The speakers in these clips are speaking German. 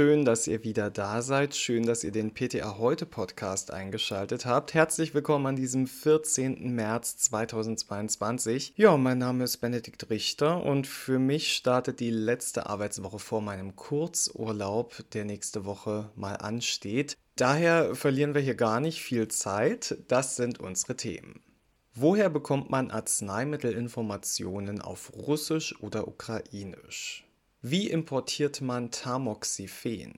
Schön, dass ihr wieder da seid. Schön, dass ihr den PTA Heute Podcast eingeschaltet habt. Herzlich willkommen an diesem 14. März 2022. Ja, mein Name ist Benedikt Richter und für mich startet die letzte Arbeitswoche vor meinem Kurzurlaub, der nächste Woche mal ansteht. Daher verlieren wir hier gar nicht viel Zeit. Das sind unsere Themen. Woher bekommt man Arzneimittelinformationen auf Russisch oder Ukrainisch? Wie importiert man Tamoxifen?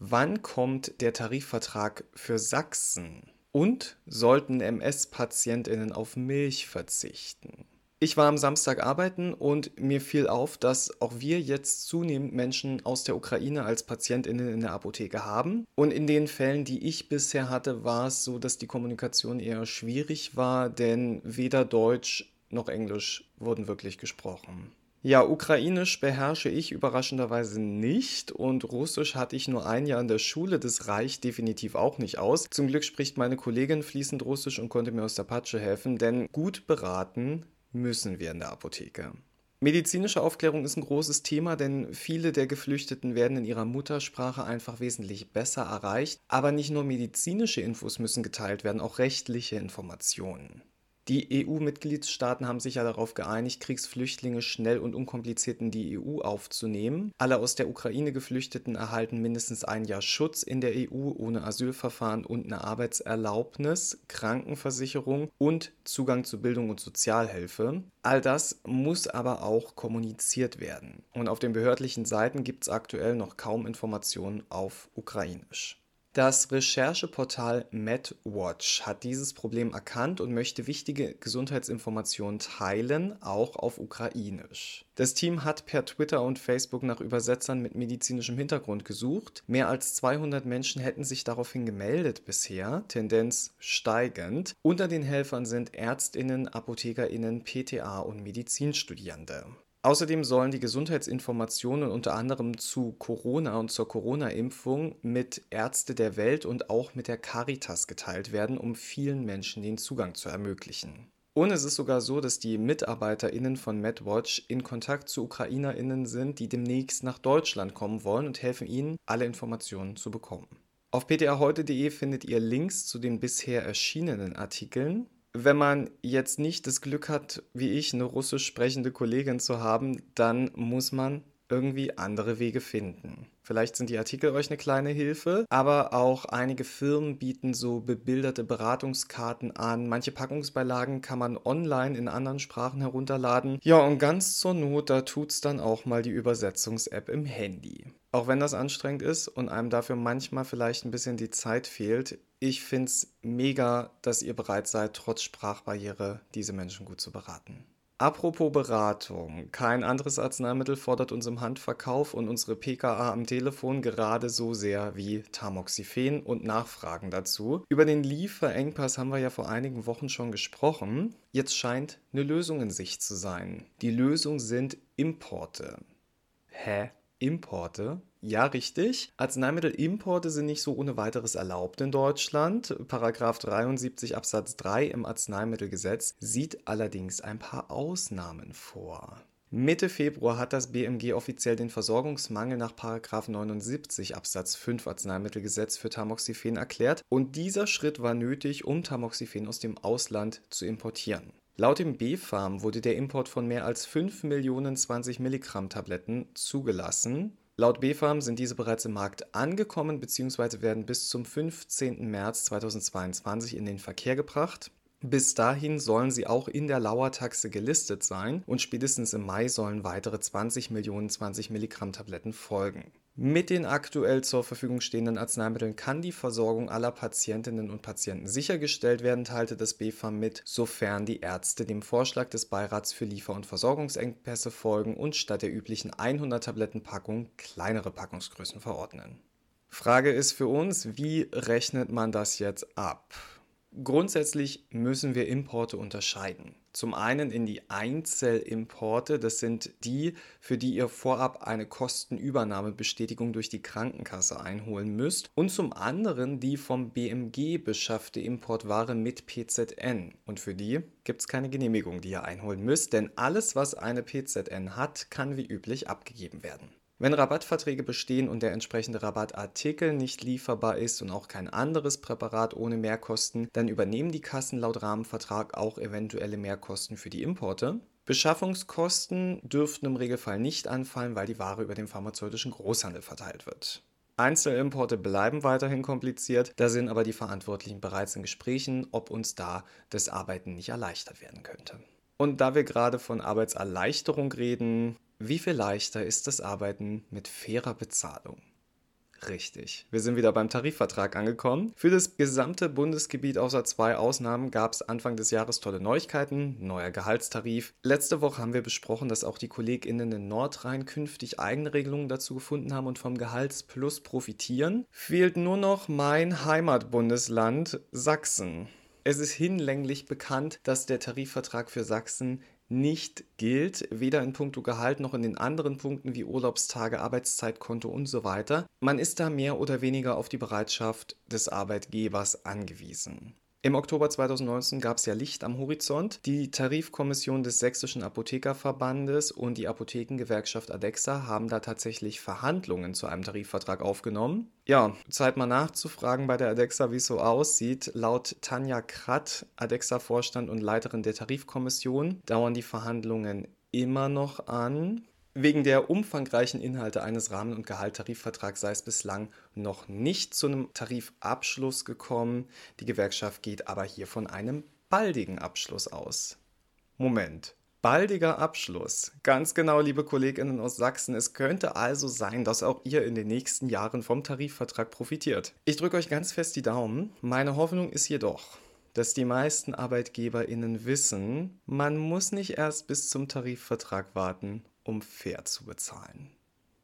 Wann kommt der Tarifvertrag für Sachsen? Und sollten MS-Patientinnen auf Milch verzichten? Ich war am Samstag arbeiten und mir fiel auf, dass auch wir jetzt zunehmend Menschen aus der Ukraine als Patientinnen in der Apotheke haben. Und in den Fällen, die ich bisher hatte, war es so, dass die Kommunikation eher schwierig war, denn weder Deutsch noch Englisch wurden wirklich gesprochen. Ja, Ukrainisch beherrsche ich überraschenderweise nicht und Russisch hatte ich nur ein Jahr in der Schule, das reicht definitiv auch nicht aus. Zum Glück spricht meine Kollegin fließend Russisch und konnte mir aus der Patsche helfen, denn gut beraten müssen wir in der Apotheke. Medizinische Aufklärung ist ein großes Thema, denn viele der Geflüchteten werden in ihrer Muttersprache einfach wesentlich besser erreicht. Aber nicht nur medizinische Infos müssen geteilt werden, auch rechtliche Informationen. Die EU-Mitgliedstaaten haben sich ja darauf geeinigt, Kriegsflüchtlinge schnell und unkompliziert in die EU aufzunehmen. Alle aus der Ukraine Geflüchteten erhalten mindestens ein Jahr Schutz in der EU ohne Asylverfahren und eine Arbeitserlaubnis, Krankenversicherung und Zugang zu Bildung und Sozialhilfe. All das muss aber auch kommuniziert werden. Und auf den behördlichen Seiten gibt es aktuell noch kaum Informationen auf Ukrainisch. Das Rechercheportal MedWatch hat dieses Problem erkannt und möchte wichtige Gesundheitsinformationen teilen, auch auf Ukrainisch. Das Team hat per Twitter und Facebook nach Übersetzern mit medizinischem Hintergrund gesucht. Mehr als 200 Menschen hätten sich daraufhin gemeldet bisher, Tendenz steigend. Unter den Helfern sind Ärztinnen, Apothekerinnen, PTA und Medizinstudierende. Außerdem sollen die Gesundheitsinformationen unter anderem zu Corona und zur Corona-Impfung mit Ärzte der Welt und auch mit der Caritas geteilt werden, um vielen Menschen den Zugang zu ermöglichen. Und es ist sogar so, dass die MitarbeiterInnen von MedWatch in Kontakt zu UkrainerInnen sind, die demnächst nach Deutschland kommen wollen und helfen ihnen, alle Informationen zu bekommen. Auf ptaheute.de findet ihr Links zu den bisher erschienenen Artikeln wenn man jetzt nicht das Glück hat, wie ich, eine russisch sprechende Kollegin zu haben, dann muss man irgendwie andere Wege finden. Vielleicht sind die Artikel euch eine kleine Hilfe, aber auch einige Firmen bieten so bebilderte Beratungskarten an. Manche Packungsbeilagen kann man online in anderen Sprachen herunterladen. Ja, und ganz zur Not, da tut's dann auch mal die Übersetzungs-App im Handy. Auch wenn das anstrengend ist und einem dafür manchmal vielleicht ein bisschen die Zeit fehlt, ich finde es mega, dass ihr bereit seid, trotz Sprachbarriere diese Menschen gut zu beraten. Apropos Beratung. Kein anderes Arzneimittel fordert uns im Handverkauf und unsere PKA am Telefon gerade so sehr wie Tamoxifen und Nachfragen dazu. Über den Lieferengpass haben wir ja vor einigen Wochen schon gesprochen. Jetzt scheint eine Lösung in Sicht zu sein. Die Lösung sind Importe. Hä? Importe? Ja, richtig. Arzneimittelimporte sind nicht so ohne weiteres erlaubt in Deutschland. Paragraph 73 Absatz 3 im Arzneimittelgesetz sieht allerdings ein paar Ausnahmen vor. Mitte Februar hat das BMG offiziell den Versorgungsmangel nach 79 Absatz 5 Arzneimittelgesetz für Tamoxifen erklärt und dieser Schritt war nötig, um Tamoxifen aus dem Ausland zu importieren. Laut dem BfArM wurde der Import von mehr als 5 Millionen 20 Milligramm Tabletten zugelassen. Laut BfArM sind diese bereits im Markt angekommen bzw. werden bis zum 15. März 2022 in den Verkehr gebracht. Bis dahin sollen sie auch in der Lauertaxe gelistet sein und spätestens im Mai sollen weitere 20 Millionen 20 Milligramm Tabletten folgen. Mit den aktuell zur Verfügung stehenden Arzneimitteln kann die Versorgung aller Patientinnen und Patienten sichergestellt werden, teilte das BfArM mit, sofern die Ärzte dem Vorschlag des Beirats für Liefer- und Versorgungsengpässe folgen und statt der üblichen 100 Tablettenpackung kleinere Packungsgrößen verordnen. Frage ist für uns, wie rechnet man das jetzt ab? Grundsätzlich müssen wir Importe unterscheiden. Zum einen in die Einzelimporte, das sind die, für die ihr vorab eine Kostenübernahmebestätigung durch die Krankenkasse einholen müsst. Und zum anderen die vom BMG beschaffte Importware mit PZN. Und für die gibt es keine Genehmigung, die ihr einholen müsst, denn alles, was eine PZN hat, kann wie üblich abgegeben werden. Wenn Rabattverträge bestehen und der entsprechende Rabattartikel nicht lieferbar ist und auch kein anderes Präparat ohne Mehrkosten, dann übernehmen die Kassen laut Rahmenvertrag auch eventuelle Mehrkosten für die Importe. Beschaffungskosten dürften im Regelfall nicht anfallen, weil die Ware über den pharmazeutischen Großhandel verteilt wird. Einzelimporte bleiben weiterhin kompliziert, da sind aber die Verantwortlichen bereits in Gesprächen, ob uns da das Arbeiten nicht erleichtert werden könnte. Und da wir gerade von Arbeitserleichterung reden, wie viel leichter ist das Arbeiten mit fairer Bezahlung? Richtig. Wir sind wieder beim Tarifvertrag angekommen. Für das gesamte Bundesgebiet außer zwei Ausnahmen gab es Anfang des Jahres tolle Neuigkeiten, neuer Gehaltstarif. Letzte Woche haben wir besprochen, dass auch die KollegInnen in Nordrhein künftig eigene Regelungen dazu gefunden haben und vom Gehaltsplus profitieren. Fehlt nur noch mein Heimatbundesland Sachsen. Es ist hinlänglich bekannt, dass der Tarifvertrag für Sachsen nicht gilt, weder in puncto Gehalt noch in den anderen Punkten wie Urlaubstage, Arbeitszeitkonto und so weiter. Man ist da mehr oder weniger auf die Bereitschaft des Arbeitgebers angewiesen. Im Oktober 2019 gab es ja Licht am Horizont. Die Tarifkommission des Sächsischen Apothekerverbandes und die Apothekengewerkschaft ADEXA haben da tatsächlich Verhandlungen zu einem Tarifvertrag aufgenommen. Ja, Zeit mal nachzufragen bei der ADEXA, wie es so aussieht. Laut Tanja Kratt, ADEXA-Vorstand und Leiterin der Tarifkommission, dauern die Verhandlungen immer noch an. Wegen der umfangreichen Inhalte eines Rahmen- und Gehalttarifvertrags sei es bislang noch nicht zu einem Tarifabschluss gekommen. Die Gewerkschaft geht aber hier von einem baldigen Abschluss aus. Moment. Baldiger Abschluss. Ganz genau, liebe Kolleginnen aus Sachsen. Es könnte also sein, dass auch ihr in den nächsten Jahren vom Tarifvertrag profitiert. Ich drücke euch ganz fest die Daumen. Meine Hoffnung ist jedoch, dass die meisten ArbeitgeberInnen wissen, man muss nicht erst bis zum Tarifvertrag warten, um fair zu bezahlen.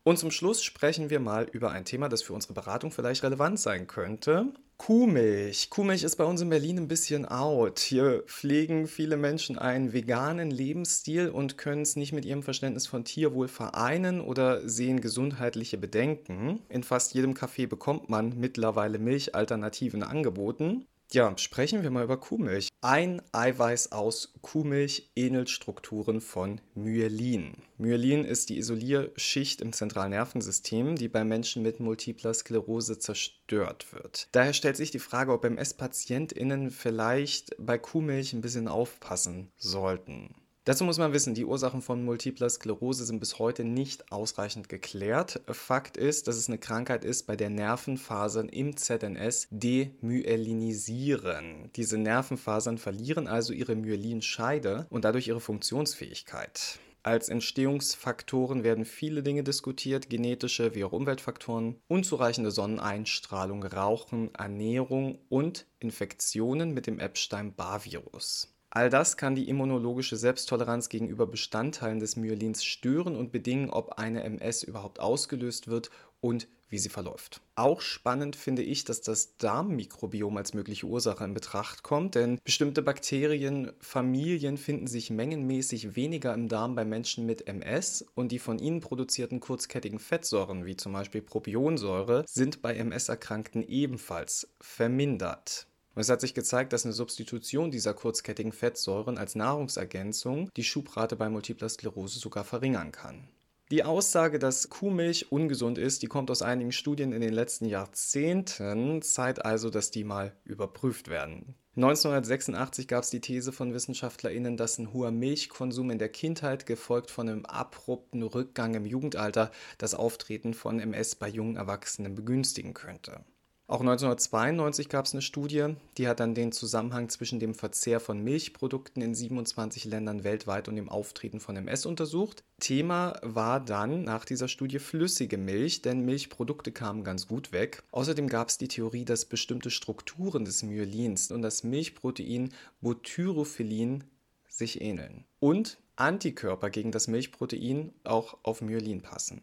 Und zum Schluss sprechen wir mal über ein Thema, das für unsere Beratung vielleicht relevant sein könnte. Kuhmilch. Kuhmilch ist bei uns in Berlin ein bisschen out. Hier pflegen viele Menschen einen veganen Lebensstil und können es nicht mit ihrem Verständnis von Tierwohl vereinen oder sehen gesundheitliche Bedenken. In fast jedem Café bekommt man mittlerweile Milchalternativen angeboten. Ja, sprechen wir mal über Kuhmilch. Ein Eiweiß aus Kuhmilch ähnelt Strukturen von Myelin. Myelin ist die Isolierschicht im zentralen Nervensystem, die bei Menschen mit multipler Sklerose zerstört wird. Daher stellt sich die Frage, ob MS-PatientInnen vielleicht bei Kuhmilch ein bisschen aufpassen sollten. Dazu muss man wissen, die Ursachen von Multipler Sklerose sind bis heute nicht ausreichend geklärt. Fakt ist, dass es eine Krankheit ist, bei der Nervenfasern im ZNS demyelinisieren. Diese Nervenfasern verlieren also ihre Myelinscheide und dadurch ihre Funktionsfähigkeit. Als Entstehungsfaktoren werden viele Dinge diskutiert, genetische wie auch Umweltfaktoren, unzureichende Sonneneinstrahlung, Rauchen, Ernährung und Infektionen mit dem Epstein-Barr-Virus. All das kann die immunologische Selbsttoleranz gegenüber Bestandteilen des Myelins stören und bedingen, ob eine MS überhaupt ausgelöst wird und wie sie verläuft. Auch spannend finde ich, dass das Darmmikrobiom als mögliche Ursache in Betracht kommt, denn bestimmte Bakterienfamilien finden sich mengenmäßig weniger im Darm bei Menschen mit MS und die von ihnen produzierten kurzkettigen Fettsäuren, wie zum Beispiel Propionsäure, sind bei MS-Erkrankten ebenfalls vermindert. Und es hat sich gezeigt, dass eine Substitution dieser kurzkettigen Fettsäuren als Nahrungsergänzung die Schubrate bei Multipler Sklerose sogar verringern kann. Die Aussage, dass Kuhmilch ungesund ist, die kommt aus einigen Studien in den letzten Jahrzehnten, Zeit also, dass die mal überprüft werden. 1986 gab es die These von WissenschaftlerInnen, dass ein hoher Milchkonsum in der Kindheit, gefolgt von einem abrupten Rückgang im Jugendalter, das Auftreten von MS bei jungen Erwachsenen begünstigen könnte. Auch 1992 gab es eine Studie, die hat dann den Zusammenhang zwischen dem Verzehr von Milchprodukten in 27 Ländern weltweit und dem Auftreten von MS untersucht. Thema war dann nach dieser Studie flüssige Milch, denn Milchprodukte kamen ganz gut weg. Außerdem gab es die Theorie, dass bestimmte Strukturen des Myelins und das Milchprotein Butyrophilin sich ähneln und Antikörper gegen das Milchprotein auch auf Myelin passen.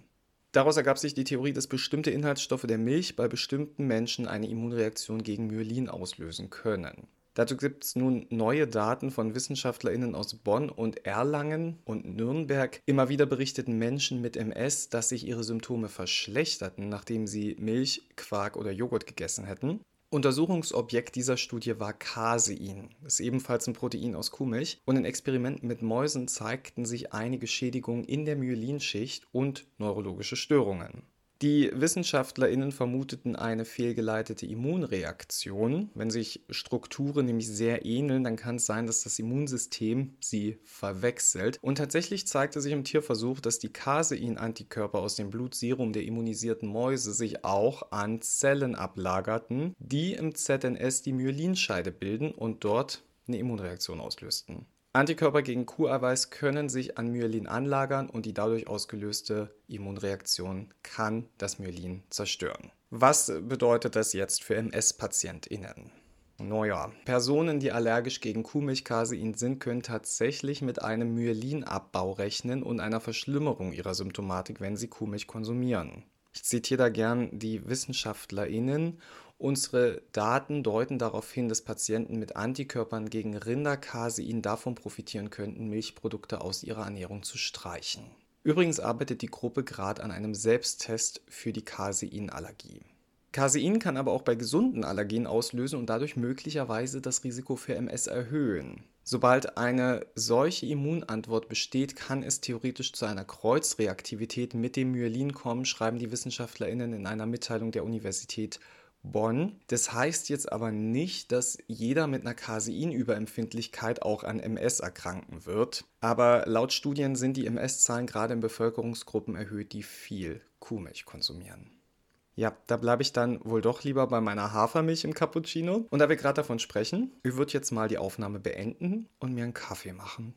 Daraus ergab sich die Theorie, dass bestimmte Inhaltsstoffe der Milch bei bestimmten Menschen eine Immunreaktion gegen Myelin auslösen können. Dazu gibt es nun neue Daten von WissenschaftlerInnen aus Bonn und Erlangen und Nürnberg. Immer wieder berichteten Menschen mit MS, dass sich ihre Symptome verschlechterten, nachdem sie Milch, Quark oder Joghurt gegessen hätten. Untersuchungsobjekt dieser Studie war Casein, das ist ebenfalls ein Protein aus Kuhmilch. Und in Experimenten mit Mäusen zeigten sich einige Schädigungen in der Myelinschicht und neurologische Störungen. Die WissenschaftlerInnen vermuteten eine fehlgeleitete Immunreaktion. Wenn sich Strukturen nämlich sehr ähneln, dann kann es sein, dass das Immunsystem sie verwechselt. Und tatsächlich zeigte sich im Tierversuch, dass die Casein-Antikörper aus dem Blutserum der immunisierten Mäuse sich auch an Zellen ablagerten, die im ZNS die Myelinscheide bilden und dort eine Immunreaktion auslösten. Antikörper gegen Kuheiweiß können sich an Myelin anlagern und die dadurch ausgelöste Immunreaktion kann das Myelin zerstören. Was bedeutet das jetzt für MS-PatientInnen? Naja, Personen, die allergisch gegen Kuhmilchcasein sind, können tatsächlich mit einem Myelinabbau rechnen und einer Verschlimmerung ihrer Symptomatik, wenn sie Kuhmilch konsumieren. Ich zitiere da gern die WissenschaftlerInnen Unsere Daten deuten darauf hin, dass Patienten mit Antikörpern gegen Rindercasein davon profitieren könnten, Milchprodukte aus ihrer Ernährung zu streichen. Übrigens arbeitet die Gruppe gerade an einem Selbsttest für die Caseinallergie. Casein kann aber auch bei gesunden Allergien auslösen und dadurch möglicherweise das Risiko für MS erhöhen. Sobald eine solche Immunantwort besteht, kann es theoretisch zu einer Kreuzreaktivität mit dem Myelin kommen, schreiben die WissenschaftlerInnen in einer Mitteilung der Universität Bonn. Das heißt jetzt aber nicht, dass jeder mit einer Caseinüberempfindlichkeit auch an MS erkranken wird. Aber laut Studien sind die MS-Zahlen gerade in Bevölkerungsgruppen erhöht, die viel Kuhmilch konsumieren. Ja, da bleibe ich dann wohl doch lieber bei meiner Hafermilch im Cappuccino. Und da wir gerade davon sprechen, ich würde jetzt mal die Aufnahme beenden und mir einen Kaffee machen.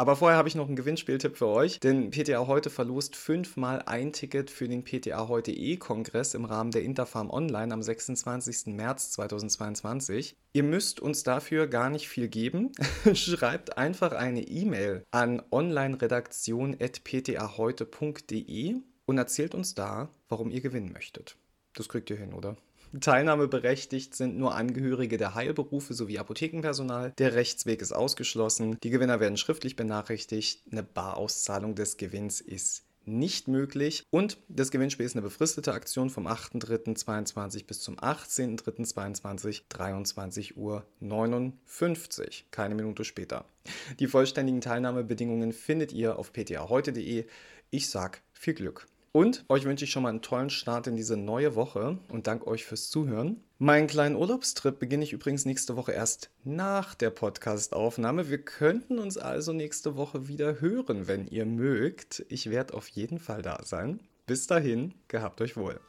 Aber vorher habe ich noch einen Gewinnspieltipp für euch, denn PTA heute verlost fünfmal ein Ticket für den PTA heute E-Kongress im Rahmen der Interfarm Online am 26. März 2022. Ihr müsst uns dafür gar nicht viel geben. Schreibt einfach eine E-Mail an onlineredaktion.ptaheute.de und erzählt uns da, warum ihr gewinnen möchtet. Das kriegt ihr hin, oder? Teilnahmeberechtigt sind nur Angehörige der Heilberufe sowie Apothekenpersonal. Der Rechtsweg ist ausgeschlossen. Die Gewinner werden schriftlich benachrichtigt. Eine Barauszahlung des Gewinns ist nicht möglich. Und das Gewinnspiel ist eine befristete Aktion vom 8.3.22 bis zum 18.3.22, 23 Uhr 59, keine Minute später. Die vollständigen Teilnahmebedingungen findet ihr auf ptaheute.de. Ich sag viel Glück. Und euch wünsche ich schon mal einen tollen Start in diese neue Woche und danke euch fürs Zuhören. Meinen kleinen Urlaubstrip beginne ich übrigens nächste Woche erst nach der Podcastaufnahme. Wir könnten uns also nächste Woche wieder hören, wenn ihr mögt. Ich werde auf jeden Fall da sein. Bis dahin, gehabt euch wohl.